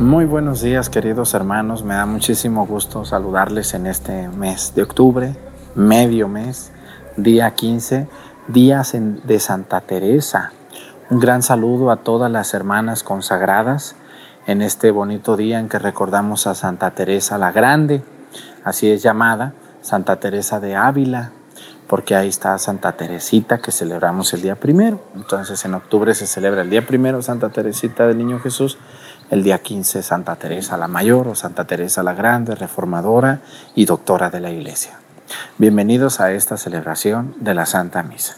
Muy buenos días queridos hermanos, me da muchísimo gusto saludarles en este mes de octubre, medio mes, día 15, días de Santa Teresa. Un gran saludo a todas las hermanas consagradas en este bonito día en que recordamos a Santa Teresa la Grande, así es llamada, Santa Teresa de Ávila, porque ahí está Santa Teresita que celebramos el día primero. Entonces en octubre se celebra el día primero Santa Teresita del Niño Jesús el día 15 Santa Teresa la Mayor o Santa Teresa la Grande, reformadora y doctora de la Iglesia. Bienvenidos a esta celebración de la Santa Misa.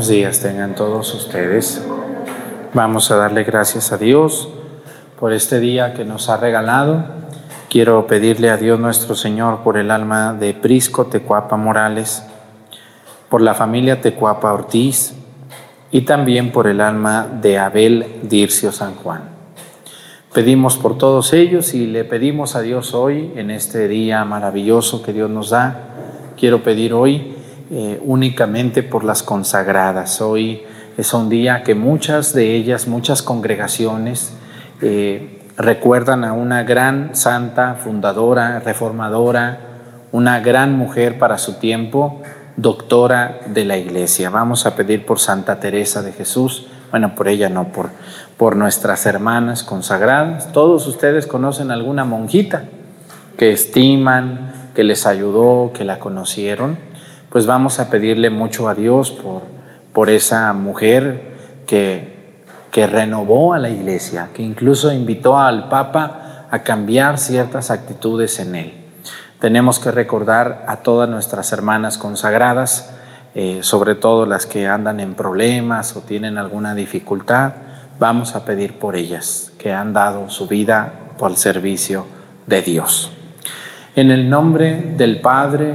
Buenos días tengan todos ustedes. Vamos a darle gracias a Dios por este día que nos ha regalado. Quiero pedirle a Dios nuestro Señor por el alma de Prisco Tecuapa Morales, por la familia Tecuapa Ortiz y también por el alma de Abel Dircio San Juan. Pedimos por todos ellos y le pedimos a Dios hoy, en este día maravilloso que Dios nos da. Quiero pedir hoy eh, únicamente por las consagradas. Hoy es un día que muchas de ellas, muchas congregaciones, eh, recuerdan a una gran santa, fundadora, reformadora, una gran mujer para su tiempo, doctora de la iglesia. Vamos a pedir por Santa Teresa de Jesús, bueno, por ella no, por, por nuestras hermanas consagradas. Todos ustedes conocen alguna monjita que estiman, que les ayudó, que la conocieron pues vamos a pedirle mucho a Dios por, por esa mujer que, que renovó a la iglesia, que incluso invitó al Papa a cambiar ciertas actitudes en él. Tenemos que recordar a todas nuestras hermanas consagradas, eh, sobre todo las que andan en problemas o tienen alguna dificultad, vamos a pedir por ellas, que han dado su vida por el servicio de Dios. En el nombre del Padre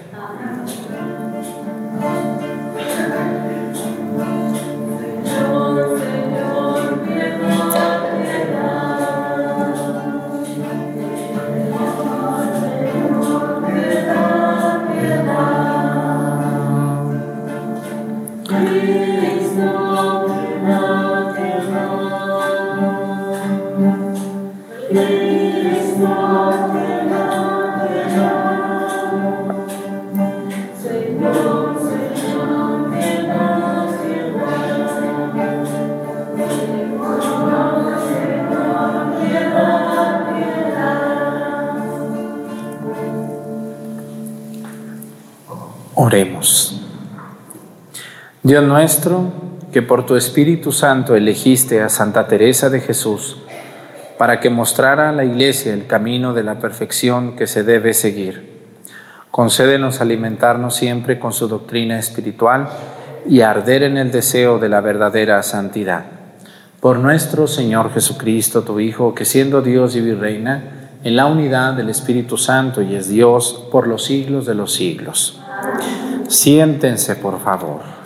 Nuestro, que por tu Espíritu Santo elegiste a Santa Teresa de Jesús para que mostrara a la Iglesia el camino de la perfección que se debe seguir. Concédenos alimentarnos siempre con su doctrina espiritual y arder en el deseo de la verdadera santidad. Por nuestro Señor Jesucristo, tu Hijo, que siendo Dios y Virreina, en la unidad del Espíritu Santo y es Dios por los siglos de los siglos. Siéntense, por favor.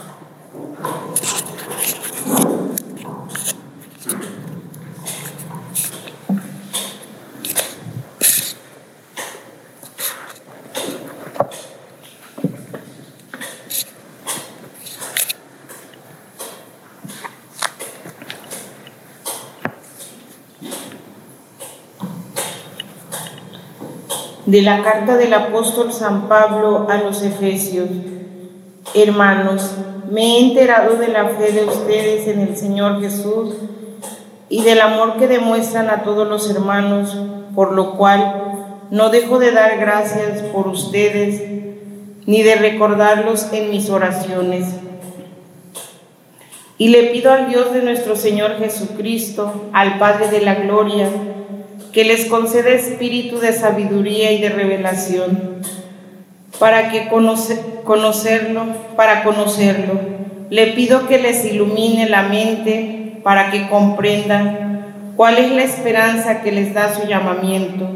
De la carta del apóstol San Pablo a los Efesios. Hermanos, me he enterado de la fe de ustedes en el Señor Jesús y del amor que demuestran a todos los hermanos, por lo cual no dejo de dar gracias por ustedes ni de recordarlos en mis oraciones. Y le pido al Dios de nuestro Señor Jesucristo, al Padre de la Gloria, que les conceda espíritu de sabiduría y de revelación, para que conocerlo, para conocerlo. Le pido que les ilumine la mente para que comprendan cuál es la esperanza que les da su llamamiento,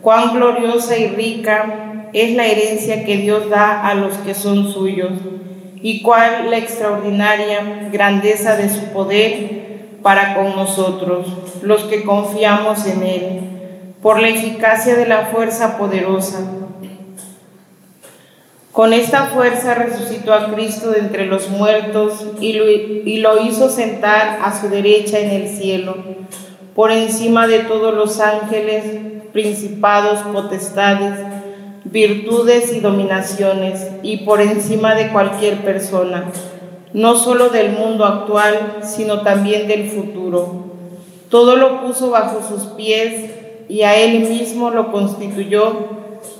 cuán gloriosa y rica es la herencia que Dios da a los que son suyos, y cuál la extraordinaria grandeza de su poder para con nosotros, los que confiamos en Él, por la eficacia de la fuerza poderosa. Con esta fuerza resucitó a Cristo de entre los muertos y lo, y lo hizo sentar a su derecha en el cielo, por encima de todos los ángeles, principados, potestades, virtudes y dominaciones, y por encima de cualquier persona no solo del mundo actual, sino también del futuro. Todo lo puso bajo sus pies y a él mismo lo constituyó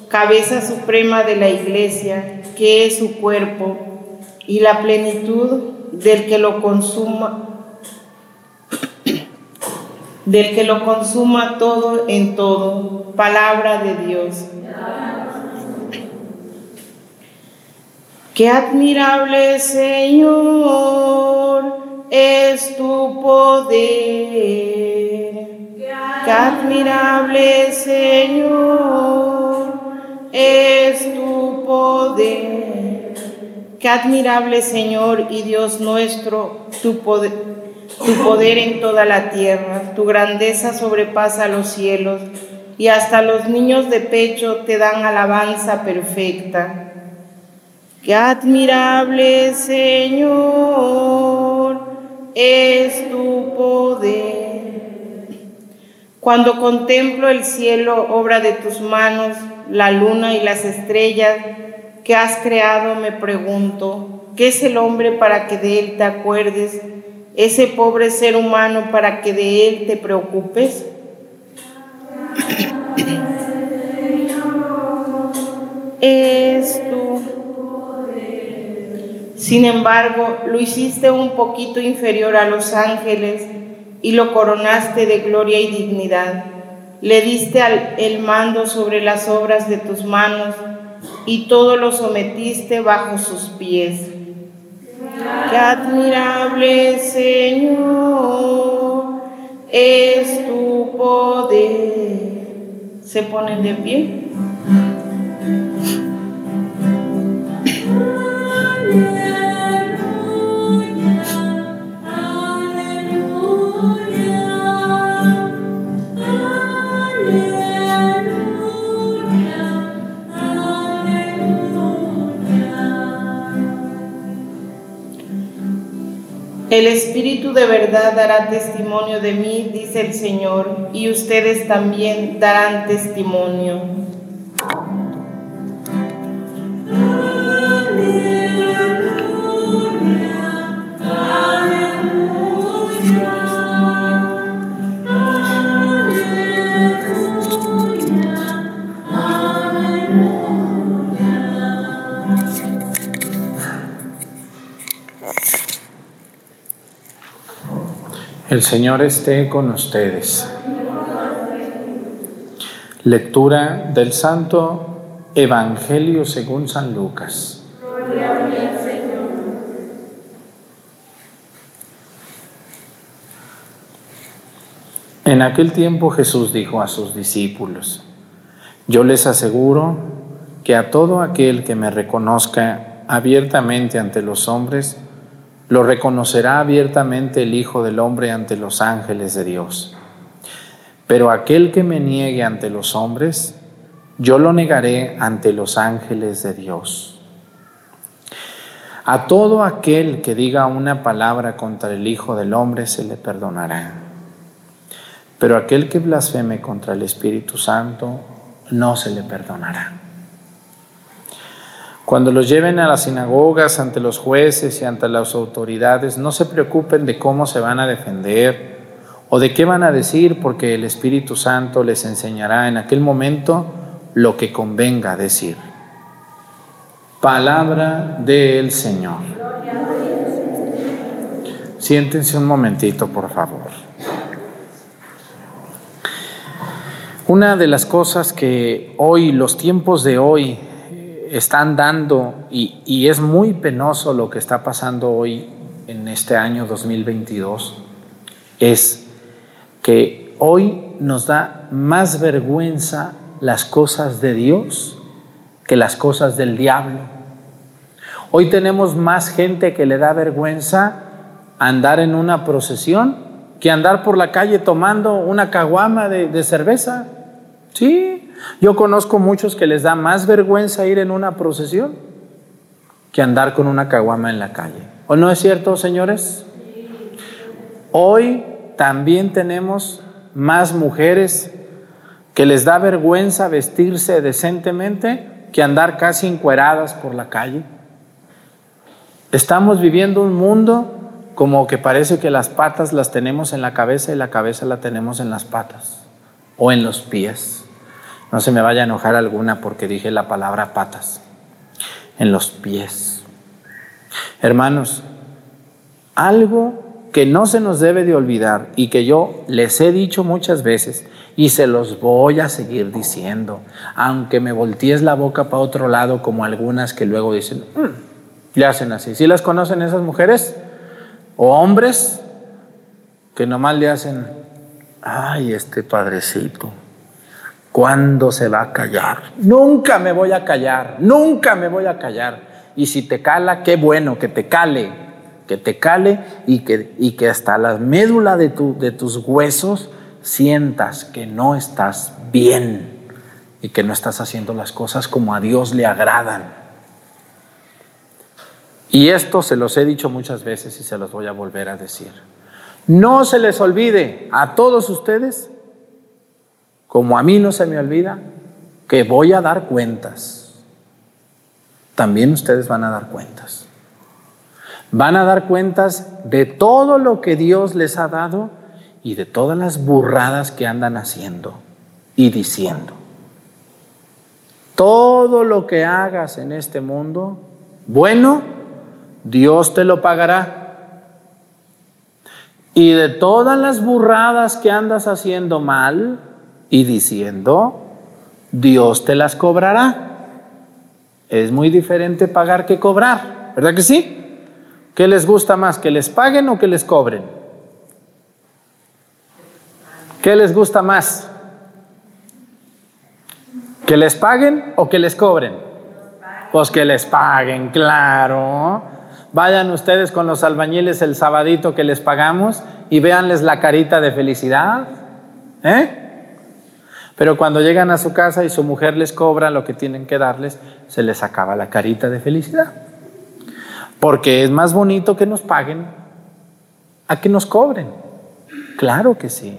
cabeza suprema de la iglesia, que es su cuerpo, y la plenitud del que lo consuma, del que lo consuma todo en todo, palabra de Dios. Qué admirable, Señor, es tu poder. Qué admirable, Señor, es tu poder. Qué admirable, Señor y Dios nuestro, tu poder, tu poder en toda la tierra. Tu grandeza sobrepasa los cielos y hasta los niños de pecho te dan alabanza perfecta. Qué admirable Señor es tu poder. Cuando contemplo el cielo, obra de tus manos, la luna y las estrellas que has creado, me pregunto, ¿qué es el hombre para que de él te acuerdes? Ese pobre ser humano para que de él te preocupes. es sin embargo, lo hiciste un poquito inferior a los ángeles y lo coronaste de gloria y dignidad. Le diste el mando sobre las obras de tus manos y todo lo sometiste bajo sus pies. Qué admirable Señor es tu poder. Se ponen de pie. El Espíritu de verdad dará testimonio de mí, dice el Señor, y ustedes también darán testimonio. El Señor esté con ustedes. Lectura del Santo Evangelio según San Lucas. En aquel tiempo Jesús dijo a sus discípulos, yo les aseguro que a todo aquel que me reconozca abiertamente ante los hombres, lo reconocerá abiertamente el Hijo del Hombre ante los ángeles de Dios. Pero aquel que me niegue ante los hombres, yo lo negaré ante los ángeles de Dios. A todo aquel que diga una palabra contra el Hijo del Hombre se le perdonará. Pero aquel que blasfeme contra el Espíritu Santo no se le perdonará. Cuando los lleven a las sinagogas, ante los jueces y ante las autoridades, no se preocupen de cómo se van a defender o de qué van a decir, porque el Espíritu Santo les enseñará en aquel momento lo que convenga decir. Palabra del Señor. Siéntense un momentito, por favor. Una de las cosas que hoy, los tiempos de hoy, están dando, y, es muy penoso lo que está pasando hoy en este año 2022, es que hoy nos da más vergüenza las cosas de Dios que las cosas del diablo. Hoy tenemos más gente que le da vergüenza andar en una procesión que andar por la calle tomando una caguama de, de cerveza. Sí, yo conozco muchos que les da más vergüenza ir en una procesión que andar con una caguama en la calle. ¿O no es cierto, señores? Hoy también tenemos más mujeres que les da vergüenza vestirse decentemente que andar casi encueradas por la calle. Estamos viviendo un mundo como que parece que las patas las tenemos en la cabeza y la cabeza la tenemos en las patas o en los pies. No se me vaya a enojar alguna porque dije la palabra patas en los pies. Hermanos, algo que no se nos debe de olvidar y que yo les he dicho muchas veces y se los voy a seguir diciendo, aunque me voltees la boca para otro lado como algunas que luego dicen, mm", le hacen así. ¿Sí las conocen esas mujeres? O hombres que nomás le hacen, ay, este padrecito. ¿Cuándo se va a callar? Nunca me voy a callar, nunca me voy a callar. Y si te cala, qué bueno que te cale, que te cale y que, y que hasta la médula de, tu, de tus huesos sientas que no estás bien y que no estás haciendo las cosas como a Dios le agradan. Y esto se los he dicho muchas veces y se los voy a volver a decir. No se les olvide a todos ustedes como a mí no se me olvida que voy a dar cuentas, también ustedes van a dar cuentas. Van a dar cuentas de todo lo que Dios les ha dado y de todas las burradas que andan haciendo y diciendo. Todo lo que hagas en este mundo, bueno, Dios te lo pagará. Y de todas las burradas que andas haciendo mal, y diciendo, Dios te las cobrará. Es muy diferente pagar que cobrar, ¿verdad que sí? ¿Qué les gusta más, que les paguen o que les cobren? ¿Qué les gusta más? ¿Que les paguen o que les cobren? Pues que les paguen, claro. Vayan ustedes con los albañiles el sabadito que les pagamos y véanles la carita de felicidad. ¿Eh? Pero cuando llegan a su casa y su mujer les cobra lo que tienen que darles, se les acaba la carita de felicidad. Porque es más bonito que nos paguen a que nos cobren. Claro que sí.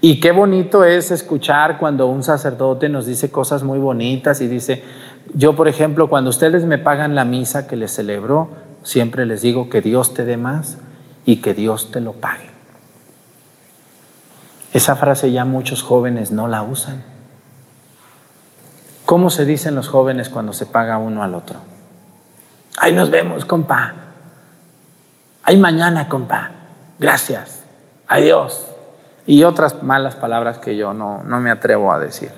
Y qué bonito es escuchar cuando un sacerdote nos dice cosas muy bonitas y dice, yo por ejemplo, cuando ustedes me pagan la misa que les celebro, siempre les digo que Dios te dé más y que Dios te lo pague. Esa frase ya muchos jóvenes no la usan. ¿Cómo se dicen los jóvenes cuando se paga uno al otro? Ahí nos vemos, compa. Ahí mañana, compa. Gracias. Adiós. Y otras malas palabras que yo no, no me atrevo a decir.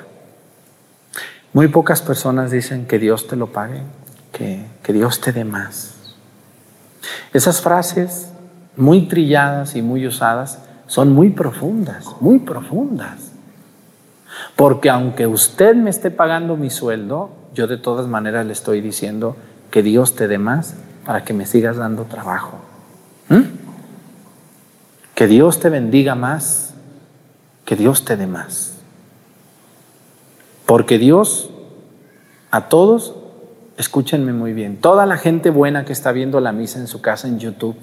Muy pocas personas dicen que Dios te lo pague, que, que Dios te dé más. Esas frases muy trilladas y muy usadas son muy profundas, muy profundas. Porque aunque usted me esté pagando mi sueldo, yo de todas maneras le estoy diciendo que Dios te dé más para que me sigas dando trabajo. ¿Mm? Que Dios te bendiga más, que Dios te dé más. Porque Dios a todos, escúchenme muy bien, toda la gente buena que está viendo la misa en su casa en YouTube,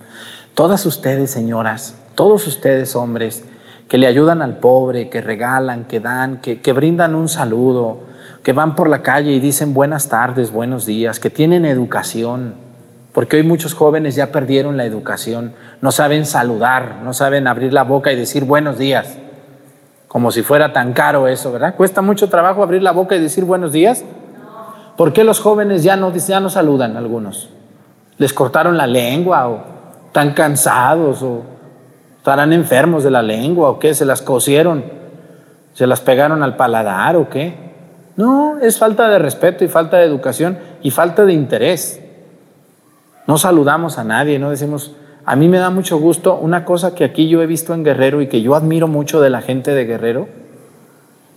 todas ustedes señoras, todos ustedes hombres, que le ayudan al pobre, que regalan, que dan, que, que brindan un saludo, que van por la calle y dicen buenas tardes, buenos días, que tienen educación, porque hoy muchos jóvenes ya perdieron la educación, no saben saludar, no saben abrir la boca y decir buenos días, como si fuera tan caro eso, ¿verdad? Cuesta mucho trabajo abrir la boca y decir buenos días. ¿Por qué los jóvenes ya no, ya no saludan algunos? ¿Les cortaron la lengua o están cansados o ¿Estarán enfermos de la lengua o qué? ¿Se las cosieron? ¿Se las pegaron al paladar o qué? No, es falta de respeto y falta de educación y falta de interés. No saludamos a nadie, no decimos, a mí me da mucho gusto una cosa que aquí yo he visto en Guerrero y que yo admiro mucho de la gente de Guerrero.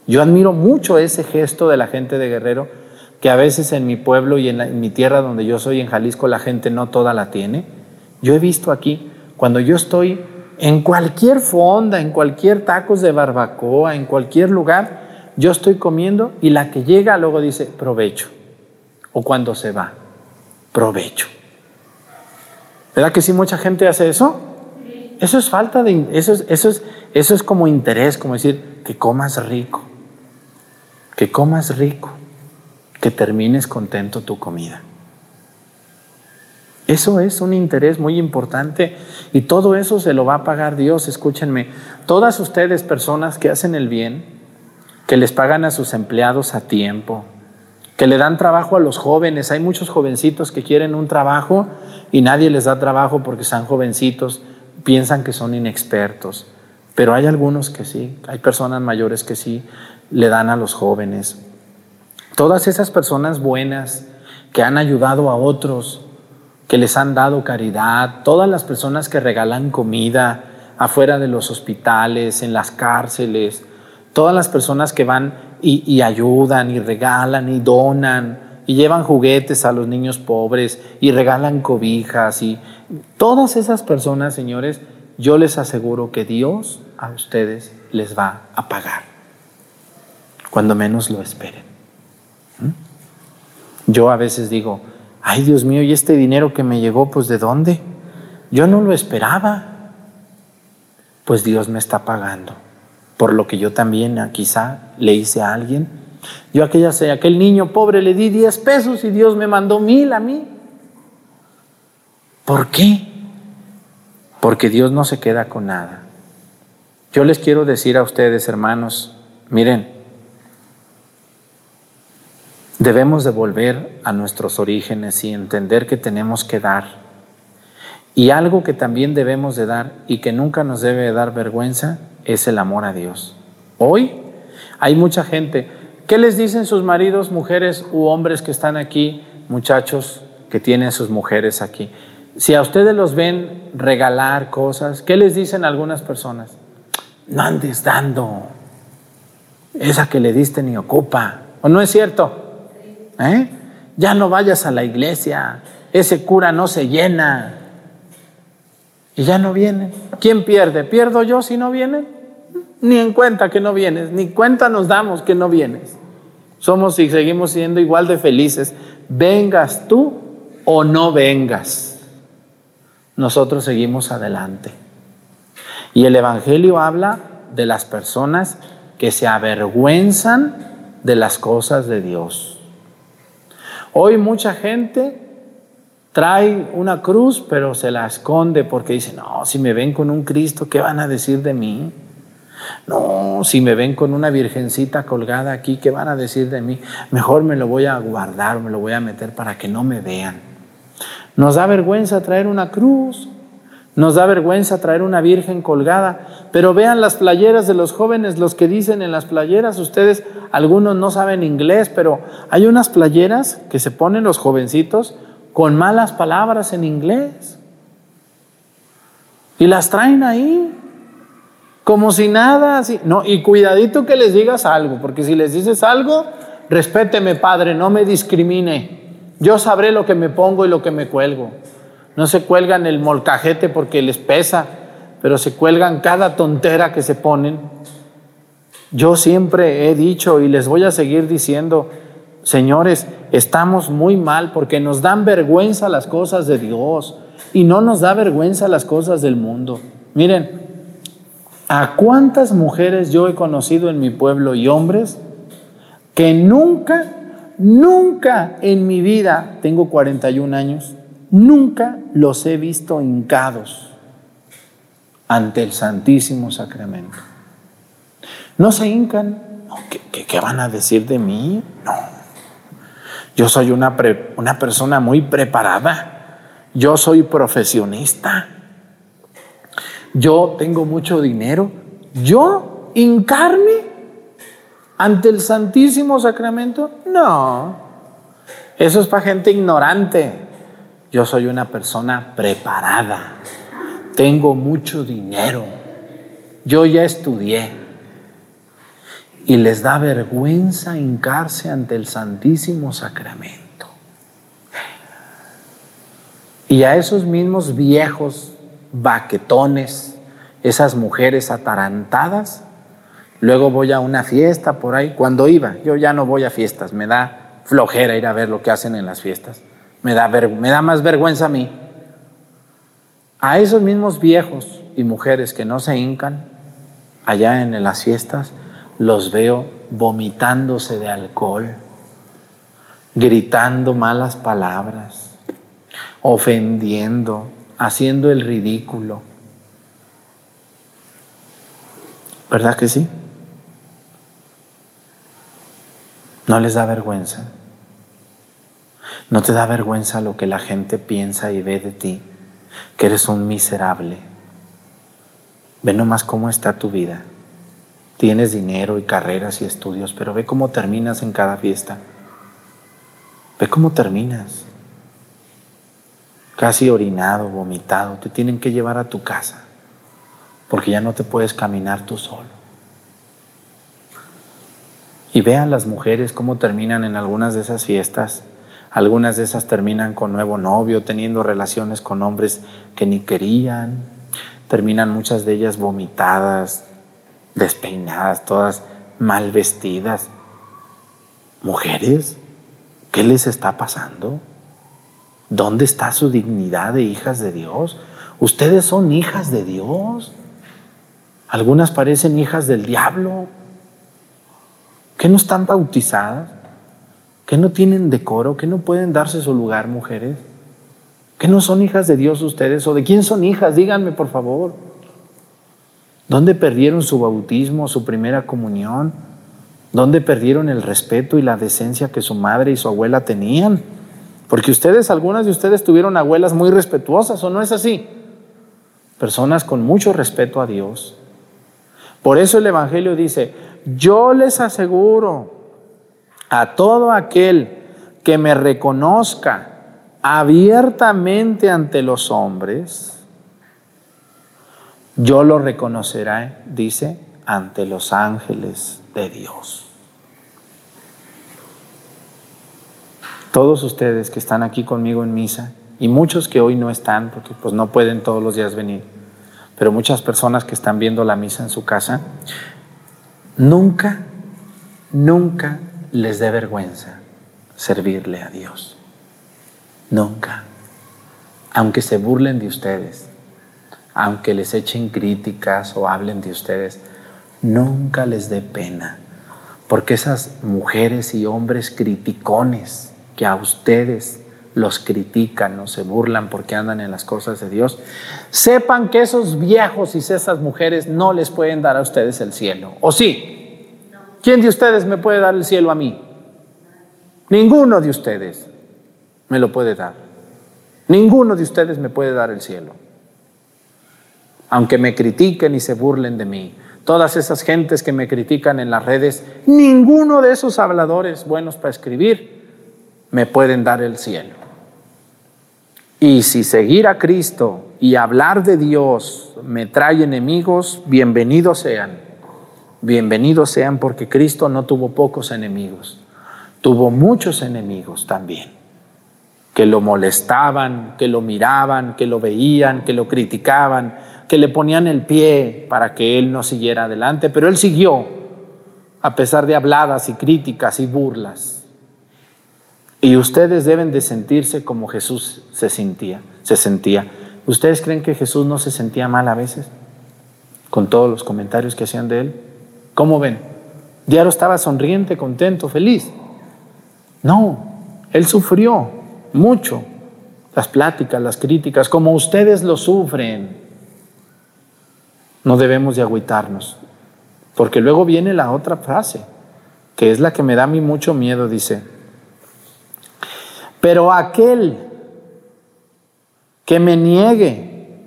Yo admiro mucho ese gesto de la gente de Guerrero, que a veces en mi pueblo y en, en mi tierra donde yo soy, en Jalisco, la gente no toda la tiene. Yo he visto aquí, cuando yo estoy en cualquier fonda, en cualquier tacos de barbacoa, en cualquier lugar, yo estoy comiendo y la que llega luego dice provecho. O cuando se va, provecho. ¿Verdad que sí mucha gente hace eso? Eso es falta de eso es, eso es, eso es como interés, como decir que comas rico. Que comas rico, que termines contento tu comida. Eso es un interés muy importante y todo eso se lo va a pagar Dios. Escúchenme, todas ustedes personas que hacen el bien, que les pagan a sus empleados a tiempo, que le dan trabajo a los jóvenes. Hay muchos jovencitos que quieren un trabajo y nadie les da trabajo porque están jovencitos, piensan que son inexpertos. Pero hay algunos que sí, hay personas mayores que sí le dan a los jóvenes. Todas esas personas buenas que han ayudado a otros, que les han dado caridad, todas las personas que regalan comida afuera de los hospitales, en las cárceles, todas las personas que van y, ayudan y regalan y donan y llevan juguetes a los niños pobres y regalan cobijas y todas esas personas, señores, yo les aseguro que Dios a ustedes les va a pagar cuando menos lo esperen. ¿Mm? Yo a veces digo, ay Dios mío, ¿y este dinero que me llegó, pues de dónde? Yo no lo esperaba. Pues Dios me está pagando por lo que yo también ah, quizá le hice a alguien. Yo aquella, aquel niño pobre le di 10 pesos y Dios me mandó mil a mí. ¿Por qué? Porque Dios no se queda con nada. Yo les quiero decir a ustedes, hermanos, miren, Debemos de volver a nuestros orígenes y entender que tenemos que dar. Y algo que también debemos de dar y que nunca nos debe dar vergüenza es el amor a Dios. Hoy hay mucha gente. ¿Qué les dicen sus maridos, mujeres u hombres que están aquí, muchachos que tienen sus mujeres aquí? Si a ustedes los ven regalar cosas, ¿qué les dicen algunas personas? No andes dando. Esa que le diste ni ocupa. ¿O no es cierto? ¿Eh? Ya no vayas a la iglesia, ese cura no se llena. Y ya no viene. ¿Quién pierde? ¿Pierdo yo si no viene? Ni en cuenta que no vienes, ni cuenta nos damos que no vienes. Somos y seguimos siendo igual de felices, vengas tú o no vengas. nosotros seguimos adelante. Y el Evangelio habla de las personas que se avergüenzan de las cosas de Dios. Hoy mucha gente trae una cruz, pero se la esconde porque dice, no, si me ven con un Cristo, ¿qué van a decir de mí? No, si me ven con una virgencita colgada aquí, ¿qué van a decir de mí? Mejor me lo voy a guardar, me lo voy a meter para que no me vean. Nos da vergüenza traer una cruz, nos da vergüenza traer una virgen colgada, pero vean las playeras de los jóvenes, los que dicen en las playeras, ustedes, algunos no saben inglés, pero hay unas playeras que se ponen los jovencitos con malas palabras en inglés. Y las traen ahí. Como si nada, así. No, y cuidadito que les digas algo, porque si les dices algo, respéteme, Padre, no me discrimine. Yo sabré lo que me pongo y lo que me cuelgo. No se cuelgan el molcajete porque les pesa, pero se cuelgan cada tontera que se ponen. Yo siempre he dicho y les voy a seguir diciendo, señores, estamos muy mal porque nos dan vergüenza las cosas de Dios y no nos da vergüenza las cosas del mundo. Miren, ¿A cuántas mujeres yo he conocido en mi pueblo y hombres que nunca, nunca en mi vida, tengo 41 años, nunca los he visto hincados ante el Santísimo Sacramento? No se hincan. ¿Qué, van a decir de mí? No. Yo soy una, una persona muy preparada. Yo soy profesionista yo tengo mucho dinero, yo hincarme ante el Santísimo Sacramento, no, eso es para gente ignorante. Yo soy una persona preparada, tengo mucho dinero, yo ya estudié y les da vergüenza hincarse ante el Santísimo Sacramento. Y a esos mismos viejos baquetones, esas mujeres atarantadas. Luego voy a una fiesta por ahí. Cuando iba, yo ya no voy a fiestas, me da flojera ir a ver lo que hacen en las fiestas. Me da, más vergüenza a mí. A esos mismos viejos y mujeres que no se hincan allá en las fiestas, los veo vomitándose de alcohol, gritando malas palabras, ofendiendo, haciendo el ridículo. ¿Verdad que sí? ¿No les da vergüenza? ¿No te da vergüenza lo que la gente piensa y ve de ti? Que eres un miserable. Ve nomás cómo está tu vida. Tienes dinero y carreras y estudios, pero ve cómo terminas en cada fiesta. Ve cómo terminas casi orinado, vomitado, te tienen que llevar a tu casa, porque ya no te puedes caminar tú solo. Y vean las mujeres cómo terminan en algunas de esas fiestas. Algunas de esas terminan con nuevo novio, teniendo relaciones con hombres que ni querían. Terminan muchas de ellas vomitadas, despeinadas, todas mal vestidas. Mujeres, ¿qué les está pasando? ¿Dónde está su dignidad de hijas de Dios? Ustedes son hijas de Dios. Algunas parecen hijas del diablo. ¿Que no están bautizadas? ¿Que no tienen decoro? ¿Que no pueden darse su lugar, mujeres? ¿Que no son hijas de Dios ustedes? ¿O de quién son hijas? Díganme, por favor. ¿Dónde perdieron su bautismo, su primera comunión? ¿Dónde perdieron el respeto y la decencia que su madre y su abuela tenían? Porque ustedes, algunas de ustedes tuvieron abuelas muy respetuosas, ¿o no es así? Personas con mucho respeto a Dios. Por eso el Evangelio dice, yo les aseguro a todo aquel que me reconozca abiertamente ante los hombres, yo lo reconoceré, dice, ante los ángeles de Dios. todos ustedes que están aquí conmigo en misa y muchos que hoy no están porque pues no pueden todos los días venir, pero muchas personas que están viendo la misa en su casa, nunca, nunca les dé vergüenza servirle a Dios. Nunca. aunque se burlen de ustedes, aunque les echen críticas o hablen de ustedes, nunca les dé pena, porque esas mujeres y hombres criticones que a ustedes los critican o se burlan porque andan en las cosas de Dios, sepan que esos viejos y esas mujeres no les pueden dar a ustedes el cielo. ¿O sí? ¿Quién de ustedes me puede dar el cielo a mí? Ninguno de ustedes me lo puede dar. Ninguno de ustedes me puede dar el cielo. Aunque me critiquen y se burlen de mí. Todas esas gentes que me critican en las redes, ninguno de esos habladores buenos para escribir me pueden dar el cielo. Y si seguir a Cristo y hablar de Dios me trae enemigos, bienvenidos sean. Bienvenidos sean porque Cristo no tuvo pocos enemigos, tuvo muchos enemigos también, que lo molestaban, que lo miraban, que lo veían, que lo criticaban, que le ponían el pie para que él no siguiera adelante, pero él siguió a pesar de habladas y críticas y burlas. Y ustedes deben de sentirse como Jesús se sentía, se sentía. ¿Ustedes creen que Jesús no se sentía mal a veces? Con todos los comentarios que hacían de él. ¿Cómo ven? Diario estaba sonriente, contento, feliz. No, él sufrió mucho las pláticas, las críticas, como ustedes lo sufren. No debemos de agüitarnos, porque luego viene la otra frase, que es la que me da a mí mucho miedo, dice, pero aquel que me niegue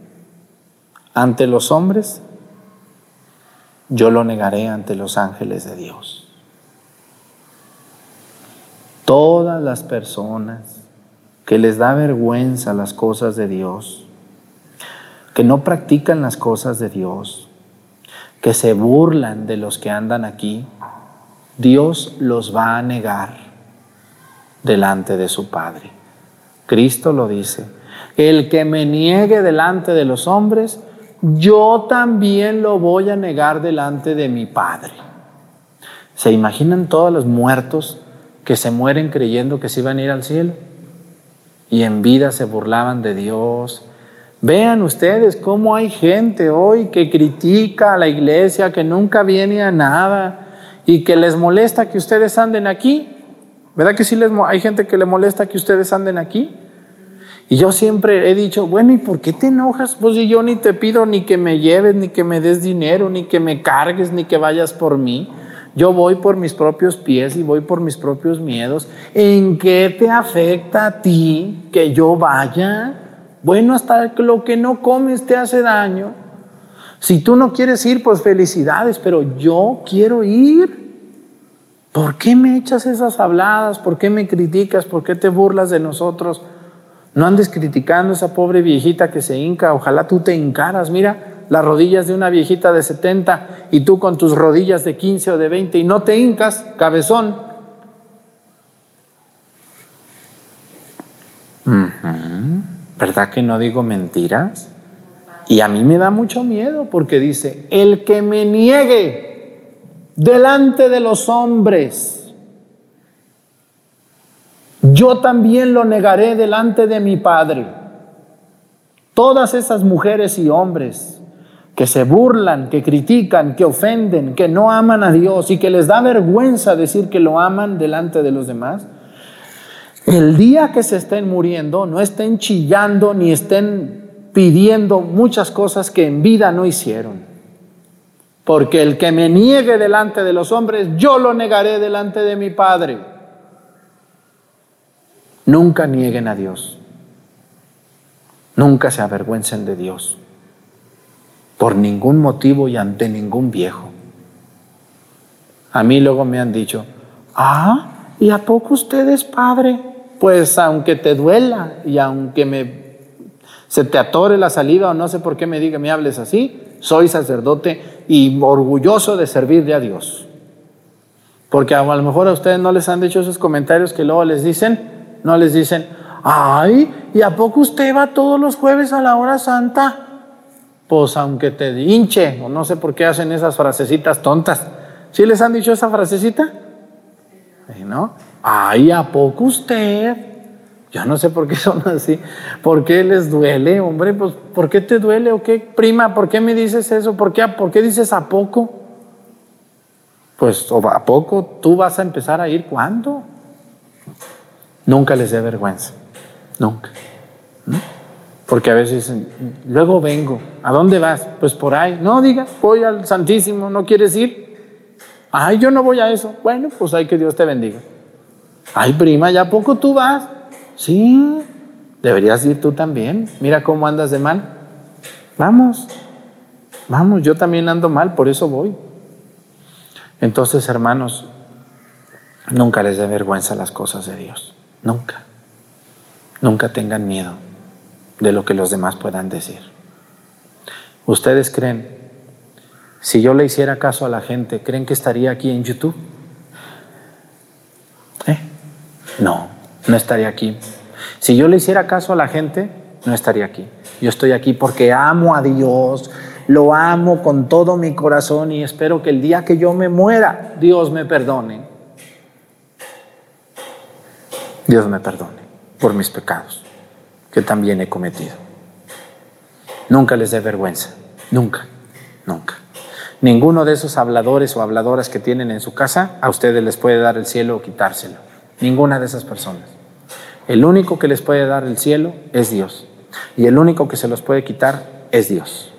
ante los hombres, yo lo negaré ante los ángeles de Dios. Todas las personas que les da vergüenza las cosas de Dios, que no practican las cosas de Dios, que se burlan de los que andan aquí, Dios los va a negar delante de su Padre. Cristo lo dice. El que me niegue delante de los hombres, yo también lo voy a negar delante de mi Padre. ¿Se imaginan todos los muertos que se mueren creyendo que se iban a ir al cielo? Y en vida se burlaban de Dios. Vean ustedes cómo hay gente hoy que critica a la iglesia, que nunca viene a nada y que les molesta que ustedes anden aquí ¿Verdad que sí les, hay gente que le molesta que ustedes anden aquí? Y yo siempre he dicho, bueno, ¿y por qué te enojas? Pues si yo ni te pido ni que me lleves, ni que me des dinero, ni que me cargues, ni que vayas por mí. Yo voy por mis propios pies y voy por mis propios miedos. ¿En qué te afecta a ti que yo vaya? Bueno, hasta lo que no comes te hace daño. Si tú no quieres ir, pues felicidades, pero yo quiero ir. ¿Por qué me echas esas habladas? ¿Por qué me criticas? ¿Por qué te burlas de nosotros? No andes criticando a esa pobre viejita que se hinca. Ojalá tú te hincaras. Mira las rodillas de una viejita de 70 y tú con tus rodillas de 15 o de 20 y no te hincas, cabezón. ¿Verdad que no digo mentiras? Y a mí me da mucho miedo porque dice, el que me niegue delante de los hombres. Yo también lo negaré delante de mi Padre. Todas esas mujeres y hombres que se burlan, que critican, que ofenden, que no aman a Dios y que les da vergüenza decir que lo aman delante de los demás, el día que se estén muriendo, no estén chillando ni estén pidiendo muchas cosas que en vida no hicieron. Porque el que me niegue delante de los hombres, yo lo negaré delante de mi Padre. Nunca nieguen a Dios. Nunca se avergüencen de Dios. Por ningún motivo y ante ningún viejo. A mí luego me han dicho, ah, ¿y a poco usted es padre? Pues aunque te duela y aunque me se te atore la saliva o no sé por qué me diga, me hables así, soy sacerdote y orgulloso de servirle a Dios. Porque a lo mejor a ustedes no les han dicho esos comentarios que luego les dicen, no les dicen, ay, ¿y a poco usted va todos los jueves a la hora santa? Pues aunque te hinche, o no sé por qué hacen esas frasecitas tontas. ¿Sí les han dicho esa frasecita? ¿No? Ay, ¿a poco usted? Yo no sé por qué son así. ¿Por qué les duele, hombre? Pues, ¿por qué te duele o qué? Prima, ¿por qué me dices eso? ¿Por qué, ¿Por qué dices a poco? Pues, ¿a poco tú vas a empezar a ir cuándo? Nunca les dé vergüenza. Nunca. Porque a veces luego vengo. ¿A dónde vas? Pues por ahí. No, diga, voy al Santísimo, ¿no quieres ir? Ay, yo no voy a eso. Bueno, pues hay que Dios te bendiga. Ay, prima, ¿ya poco tú vas? Sí, deberías ir tú también. Mira cómo andas de mal. Vamos, vamos, yo también ando mal, por eso voy. Entonces, hermanos, nunca les dé vergüenza las cosas de Dios. Nunca. Nunca tengan miedo de lo que los demás puedan decir. ¿Ustedes creen, si yo le hiciera caso a la gente, creen que estaría aquí en YouTube? ¿Eh? No, no estaría aquí. Si yo le hiciera caso a la gente, no estaría aquí. Yo estoy aquí porque amo a Dios, lo amo con todo mi corazón y espero que el día que yo me muera, Dios me perdone. Dios me perdone por mis pecados que también he cometido. Nunca les dé vergüenza, nunca, nunca. Ninguno de esos habladores o habladoras que tienen en su casa a ustedes les puede dar el cielo o quitárselo. Ninguna de esas personas. El único que les puede dar el cielo es Dios. Y el único que se los puede quitar es Dios.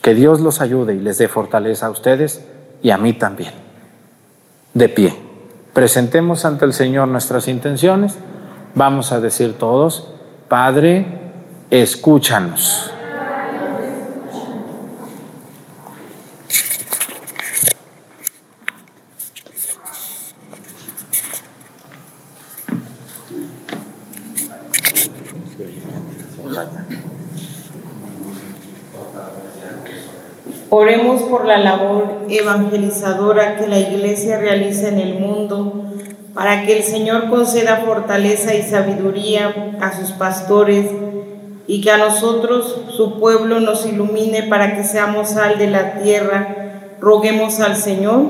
Que Dios los ayude y les dé fortaleza a ustedes y a mí también. De pie. Presentemos ante el Señor nuestras intenciones. Vamos a decir todos, Padre, escúchanos. Oremos por la labor evangelizadora que la Iglesia realiza en el mundo para que el Señor conceda fortaleza y sabiduría a sus pastores y que a nosotros, su pueblo, nos ilumine para que seamos sal de la tierra. Roguemos al Señor.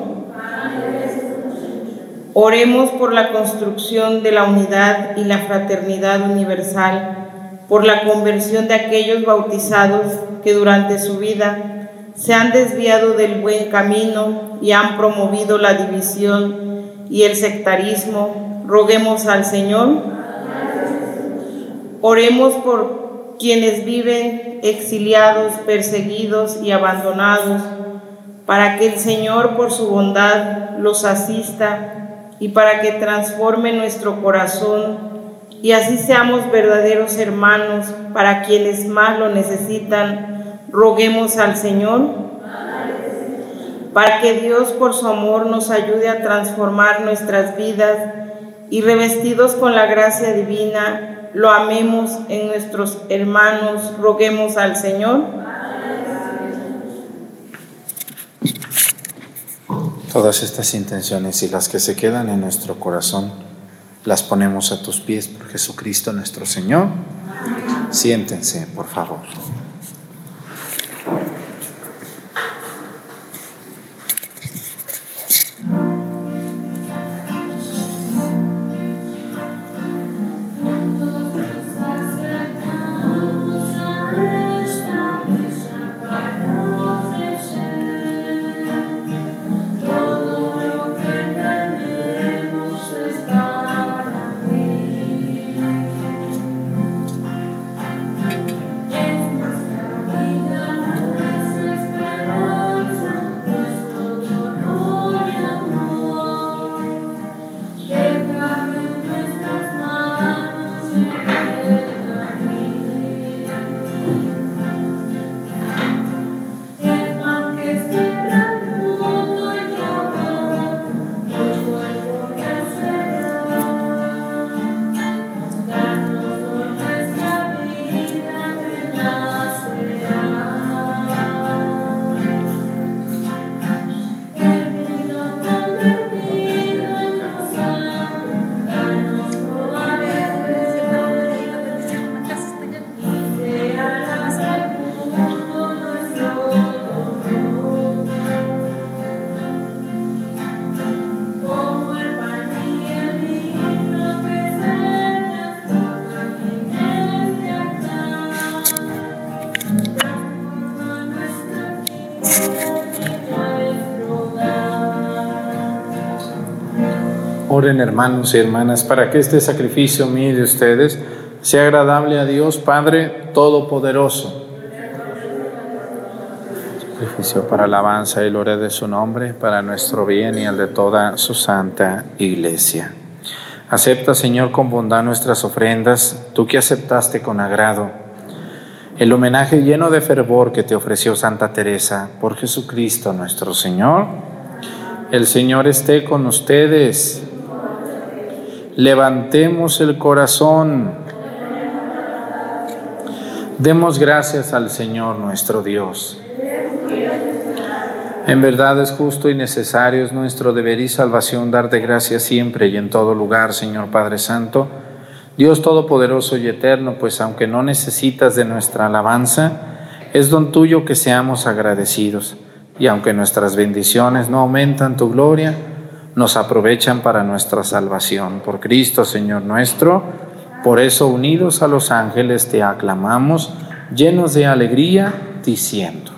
Oremos por la construcción de la unidad y la fraternidad universal, por la conversión de aquellos bautizados que durante su vida se han desviado del buen camino y han promovido la división y el sectarismo. Roguemos al Señor. Oremos por quienes viven exiliados, perseguidos y abandonados, para que el Señor por su bondad los asista y para que transforme nuestro corazón y así seamos verdaderos hermanos para quienes más lo necesitan. Roguemos al Señor para que Dios por su amor nos ayude a transformar nuestras vidas y revestidos con la gracia divina, lo amemos en nuestros hermanos, roguemos al Señor. Todas estas intenciones y las que se quedan en nuestro corazón, las ponemos a tus pies por Jesucristo nuestro Señor. Siéntense, por favor. Oren hermanos y hermanas para que este sacrificio mío de ustedes sea agradable a Dios Padre Todopoderoso. Sacrificio para alabanza y gloria de su nombre, para nuestro bien y el de toda su santa iglesia. Acepta, Señor, con bondad nuestras ofrendas, tú que aceptaste con agrado el homenaje lleno de fervor que te ofreció Santa Teresa por Jesucristo nuestro Señor. El Señor esté con ustedes. Levantemos el corazón. Demos gracias al Señor nuestro Dios. En verdad es justo y necesario, es nuestro deber y salvación darte gracias siempre y en todo lugar, Señor Padre Santo, Dios Todopoderoso y Eterno, pues aunque no necesitas de nuestra alabanza, es don tuyo que seamos agradecidos. Y aunque nuestras bendiciones no aumentan tu gloria, nos aprovechan para nuestra salvación. Por Cristo, Señor nuestro, por eso unidos a los ángeles te aclamamos, llenos de alegría, diciendo.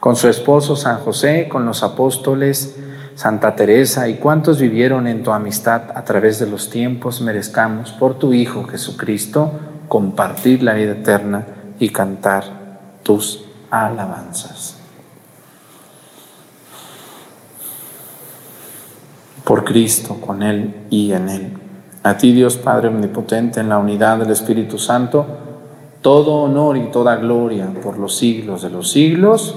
con su esposo San José, con los apóstoles, Santa Teresa y cuantos vivieron en tu amistad a través de los tiempos, merezcamos por tu Hijo Jesucristo compartir la vida eterna y cantar tus alabanzas. por Cristo, con Él y en Él. A ti Dios Padre Omnipotente, en la unidad del Espíritu Santo, todo honor y toda gloria por los siglos de los siglos.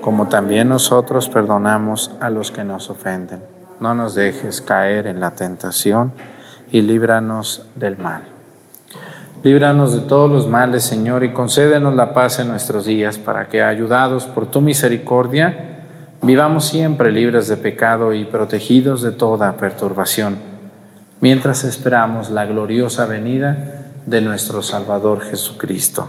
como también nosotros perdonamos a los que nos ofenden. No nos dejes caer en la tentación y líbranos del mal. Líbranos de todos los males, Señor, y concédenos la paz en nuestros días, para que, ayudados por tu misericordia, vivamos siempre libres de pecado y protegidos de toda perturbación, mientras esperamos la gloriosa venida de nuestro Salvador Jesucristo.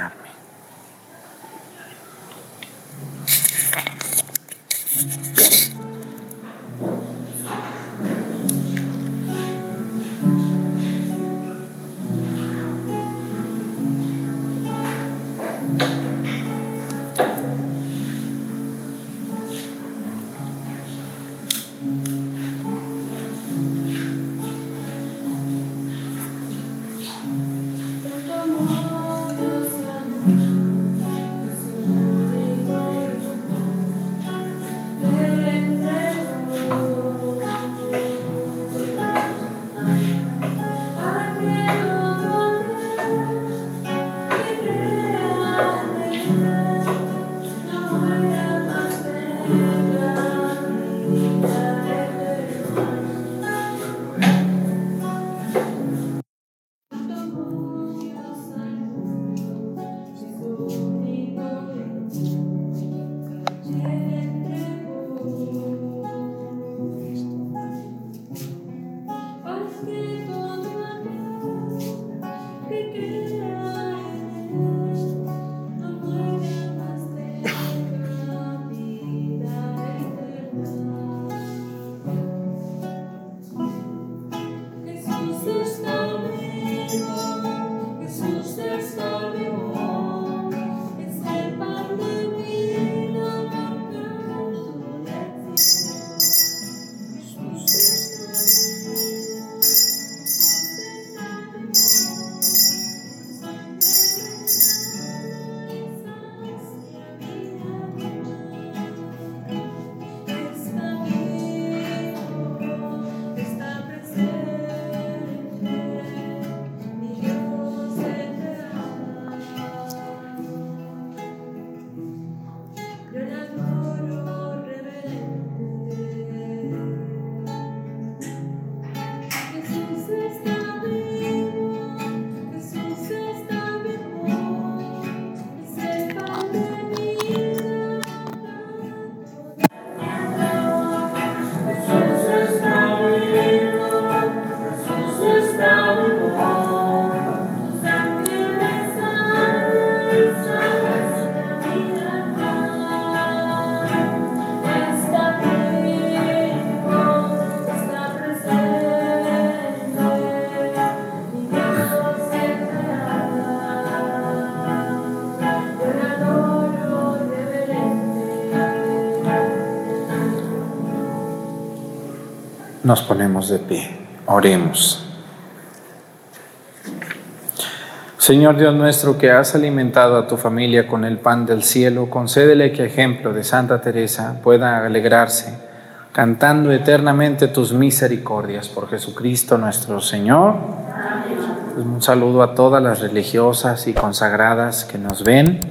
Nos ponemos de pie. Oremos. Señor Dios nuestro, que has alimentado a tu familia con el pan del cielo, concédele que ejemplo de Santa Teresa pueda alegrarse, cantando eternamente tus misericordias por Jesucristo nuestro Señor. Pues un saludo a todas las religiosas y consagradas que nos ven.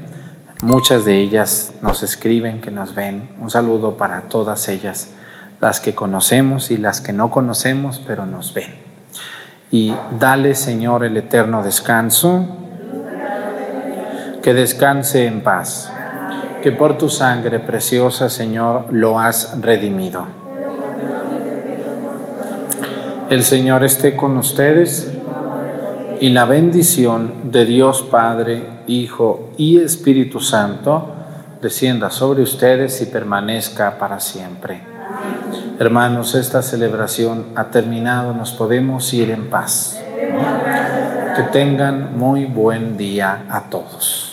Muchas de ellas nos escriben que nos ven. Un saludo para todas ellas, las que conocemos y las que no conocemos, pero nos ven y dale, Señor, el eterno descanso, que descanse en paz, que por tu sangre preciosa, Señor, lo has redimido. El Señor esté con ustedes y la bendición de Dios Padre, Hijo y Espíritu Santo descienda sobre ustedes y permanezca para siempre. Hermanos, esta celebración ha terminado, nos podemos ir en paz. Que tengan muy buen día a todos.